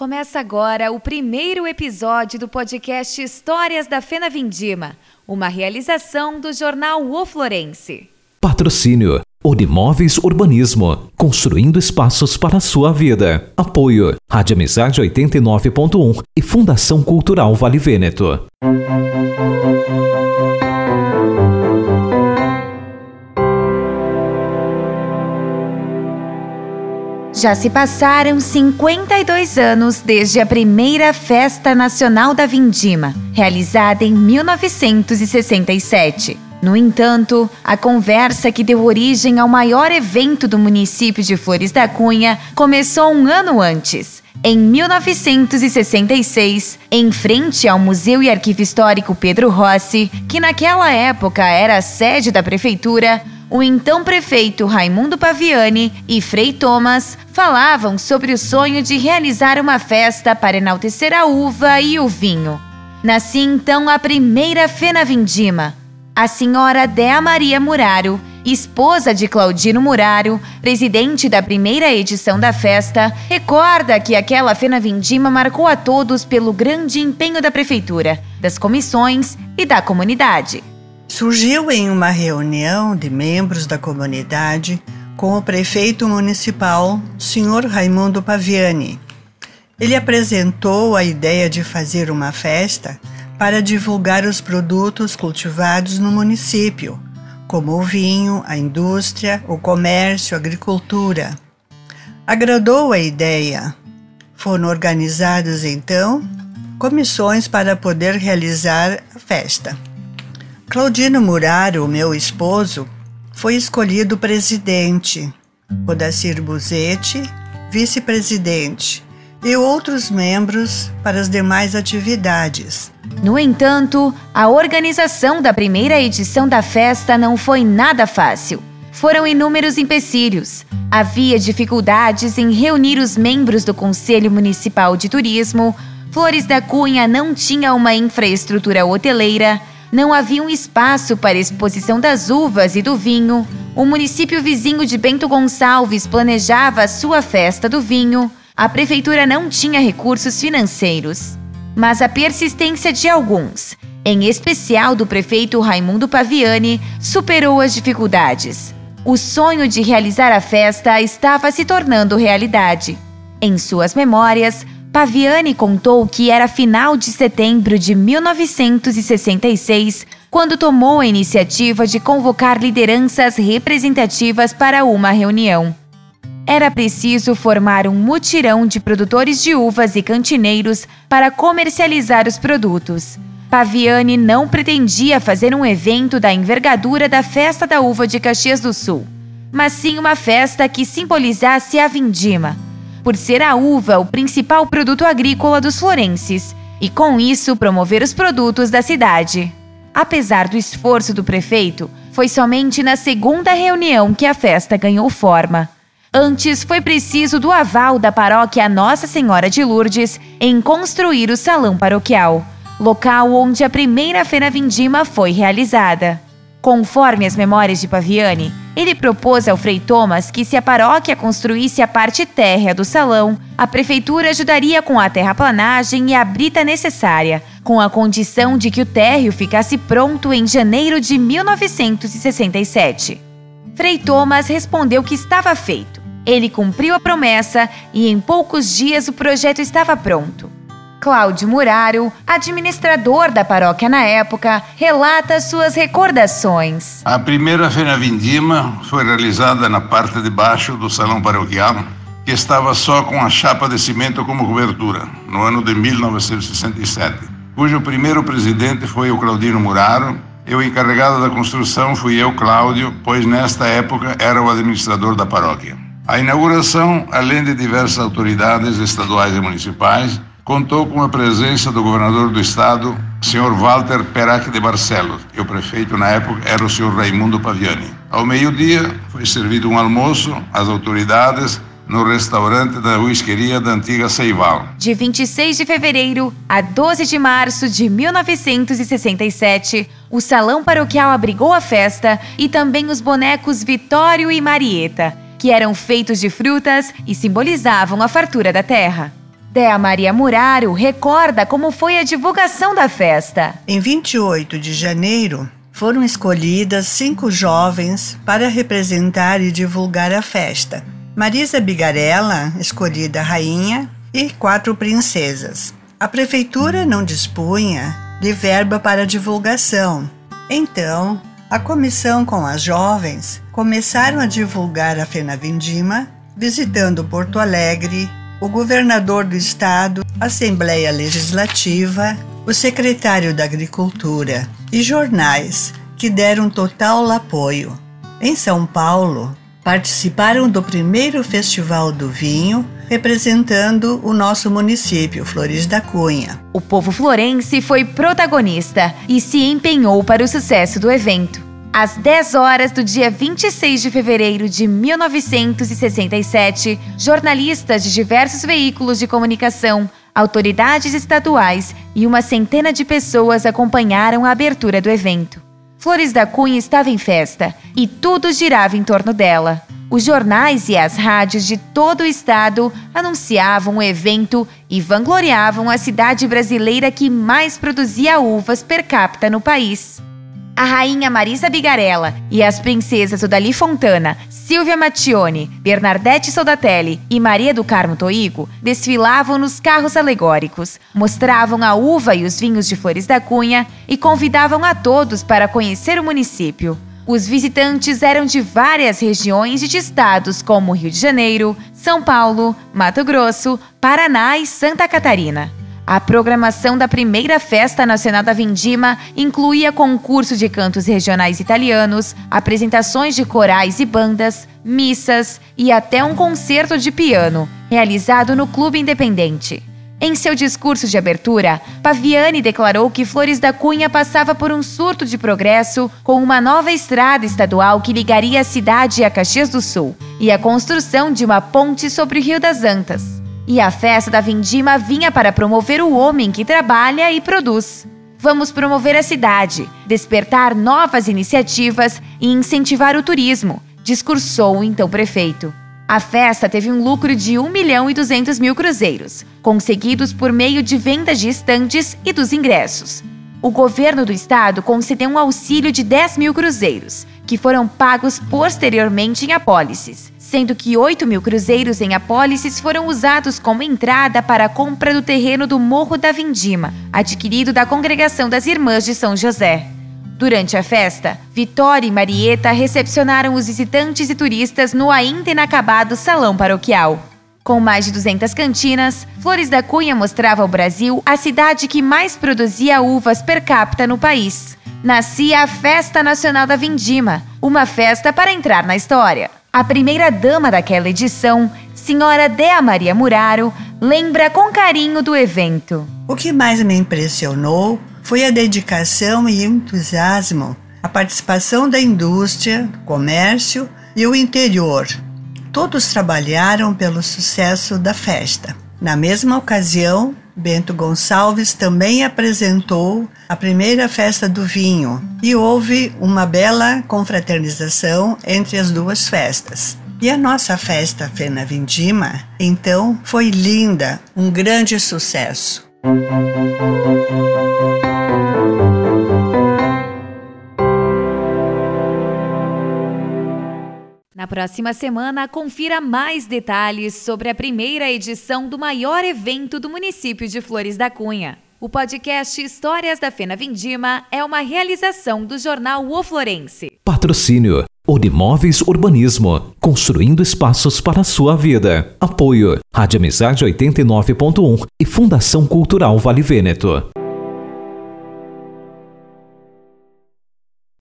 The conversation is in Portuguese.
Começa agora o primeiro episódio do podcast Histórias da Fena Vindima, uma realização do jornal O Florense. Patrocínio Unimóveis Urbanismo, construindo espaços para a sua vida. Apoio Rádio Amizade 89.1 e Fundação Cultural Vale Vêneto. Já se passaram 52 anos desde a primeira Festa Nacional da Vindima, realizada em 1967. No entanto, a conversa que deu origem ao maior evento do município de Flores da Cunha começou um ano antes. Em 1966, em frente ao Museu e Arquivo Histórico Pedro Rossi, que naquela época era a sede da prefeitura, o então prefeito Raimundo Paviani e Frei Thomas falavam sobre o sonho de realizar uma festa para enaltecer a uva e o vinho. Nascia então a primeira Fena Vindima. A senhora Dea Maria Muraro, esposa de Claudino Muraro, presidente da primeira edição da festa, recorda que aquela Fena Vindima marcou a todos pelo grande empenho da prefeitura, das comissões e da comunidade surgiu em uma reunião de membros da comunidade com o prefeito municipal, Sr. Raimundo Paviani. Ele apresentou a ideia de fazer uma festa para divulgar os produtos cultivados no município, como o vinho, a indústria, o comércio, a agricultura. Agradou a ideia. Foram organizadas então comissões para poder realizar a festa. Claudino Muraro, meu esposo, foi escolhido presidente, Odacir Buzetti, vice-presidente, e outros membros para as demais atividades. No entanto, a organização da primeira edição da festa não foi nada fácil. Foram inúmeros empecilhos. Havia dificuldades em reunir os membros do Conselho Municipal de Turismo. Flores da Cunha não tinha uma infraestrutura hoteleira não havia um espaço para exposição das uvas e do vinho. O município vizinho de Bento Gonçalves planejava a sua festa do vinho. A prefeitura não tinha recursos financeiros. Mas a persistência de alguns, em especial do prefeito Raimundo Paviani, superou as dificuldades. O sonho de realizar a festa estava se tornando realidade. Em suas memórias, Paviani contou que era final de setembro de 1966 quando tomou a iniciativa de convocar lideranças representativas para uma reunião. Era preciso formar um mutirão de produtores de uvas e cantineiros para comercializar os produtos. Paviani não pretendia fazer um evento da envergadura da Festa da Uva de Caxias do Sul, mas sim uma festa que simbolizasse a vindima por ser a uva o principal produto agrícola dos florenses e, com isso, promover os produtos da cidade. Apesar do esforço do prefeito, foi somente na segunda reunião que a festa ganhou forma. Antes, foi preciso do aval da paróquia Nossa Senhora de Lourdes em construir o salão paroquial, local onde a primeira Feira Vindima foi realizada. Conforme as memórias de Paviani, ele propôs ao Frei Thomas que, se a paróquia construísse a parte térrea do salão, a prefeitura ajudaria com a terraplanagem e a brita necessária, com a condição de que o térreo ficasse pronto em janeiro de 1967. Frei Thomas respondeu que estava feito. Ele cumpriu a promessa e, em poucos dias, o projeto estava pronto. Cláudio Muraro, administrador da paróquia na época, relata suas recordações. A primeira Feira Vindima foi realizada na parte de baixo do salão paroquial, que estava só com a chapa de cimento como cobertura, no ano de 1967, cujo primeiro presidente foi o Claudino Muraro, e o encarregado da construção fui eu, Cláudio, pois nesta época era o administrador da paróquia. A inauguração, além de diversas autoridades estaduais e municipais, contou com a presença do governador do estado, senhor Walter Perac de Barcelos, e o prefeito na época era o senhor Raimundo Paviani. Ao meio-dia foi servido um almoço às autoridades no restaurante da whiskeria da antiga Seival. De 26 de fevereiro a 12 de março de 1967, o salão paroquial abrigou a festa e também os bonecos Vitório e Marieta, que eram feitos de frutas e simbolizavam a fartura da terra. Dea Maria Muraro recorda como foi a divulgação da festa. Em 28 de janeiro, foram escolhidas cinco jovens para representar e divulgar a festa. Marisa Bigarella, escolhida rainha, e quatro princesas. A prefeitura não dispunha de verba para divulgação. Então, a comissão com as jovens começaram a divulgar a Fena Vindima, visitando Porto Alegre, o governador do estado, a Assembleia Legislativa, o secretário da Agricultura e jornais que deram total apoio. Em São Paulo, participaram do primeiro Festival do Vinho, representando o nosso município, Flores da Cunha. O povo florense foi protagonista e se empenhou para o sucesso do evento. Às 10 horas do dia 26 de fevereiro de 1967, jornalistas de diversos veículos de comunicação, autoridades estaduais e uma centena de pessoas acompanharam a abertura do evento. Flores da Cunha estava em festa e tudo girava em torno dela. Os jornais e as rádios de todo o estado anunciavam o evento e vangloriavam a cidade brasileira que mais produzia uvas per capita no país a rainha Marisa Bigarella e as princesas Odali Fontana, Silvia Mattione, Bernadette Soldatelli e Maria do Carmo Toigo desfilavam nos carros alegóricos, mostravam a uva e os vinhos de Flores da Cunha e convidavam a todos para conhecer o município. Os visitantes eram de várias regiões e de estados como Rio de Janeiro, São Paulo, Mato Grosso, Paraná e Santa Catarina. A programação da primeira Festa Nacional da Vindima incluía concurso de cantos regionais italianos, apresentações de corais e bandas, missas e até um concerto de piano, realizado no Clube Independente. Em seu discurso de abertura, Paviani declarou que Flores da Cunha passava por um surto de progresso com uma nova estrada estadual que ligaria a cidade a Caxias do Sul e a construção de uma ponte sobre o Rio das Antas. E a festa da Vindima vinha para promover o homem que trabalha e produz. Vamos promover a cidade, despertar novas iniciativas e incentivar o turismo, discursou o então prefeito. A festa teve um lucro de 1 milhão e 200 mil cruzeiros, conseguidos por meio de vendas de estandes e dos ingressos. O governo do estado concedeu um auxílio de 10 mil cruzeiros, que foram pagos posteriormente em apólices, sendo que 8 mil cruzeiros em apólices foram usados como entrada para a compra do terreno do Morro da Vindima, adquirido da Congregação das Irmãs de São José. Durante a festa, Vitória e Marieta recepcionaram os visitantes e turistas no ainda inacabado Salão Paroquial. Com mais de 200 cantinas, Flores da Cunha mostrava ao Brasil a cidade que mais produzia uvas per capita no país nascia a Festa Nacional da Vindima, uma festa para entrar na história. A primeira dama daquela edição, senhora Dea Maria Muraro, lembra com carinho do evento. O que mais me impressionou foi a dedicação e entusiasmo, a participação da indústria, comércio e o interior. Todos trabalharam pelo sucesso da festa. Na mesma ocasião, Bento Gonçalves também apresentou a primeira festa do vinho e houve uma bela confraternização entre as duas festas. E a nossa festa Fena Vindima, então, foi linda, um grande sucesso. Na próxima semana, confira mais detalhes sobre a primeira edição do maior evento do município de Flores da Cunha. O podcast Histórias da Fena Vindima é uma realização do jornal O Florense. Patrocínio Unimóveis Urbanismo, construindo espaços para a sua vida. Apoio Rádio Amizade 89.1 e Fundação Cultural Vale Vêneto.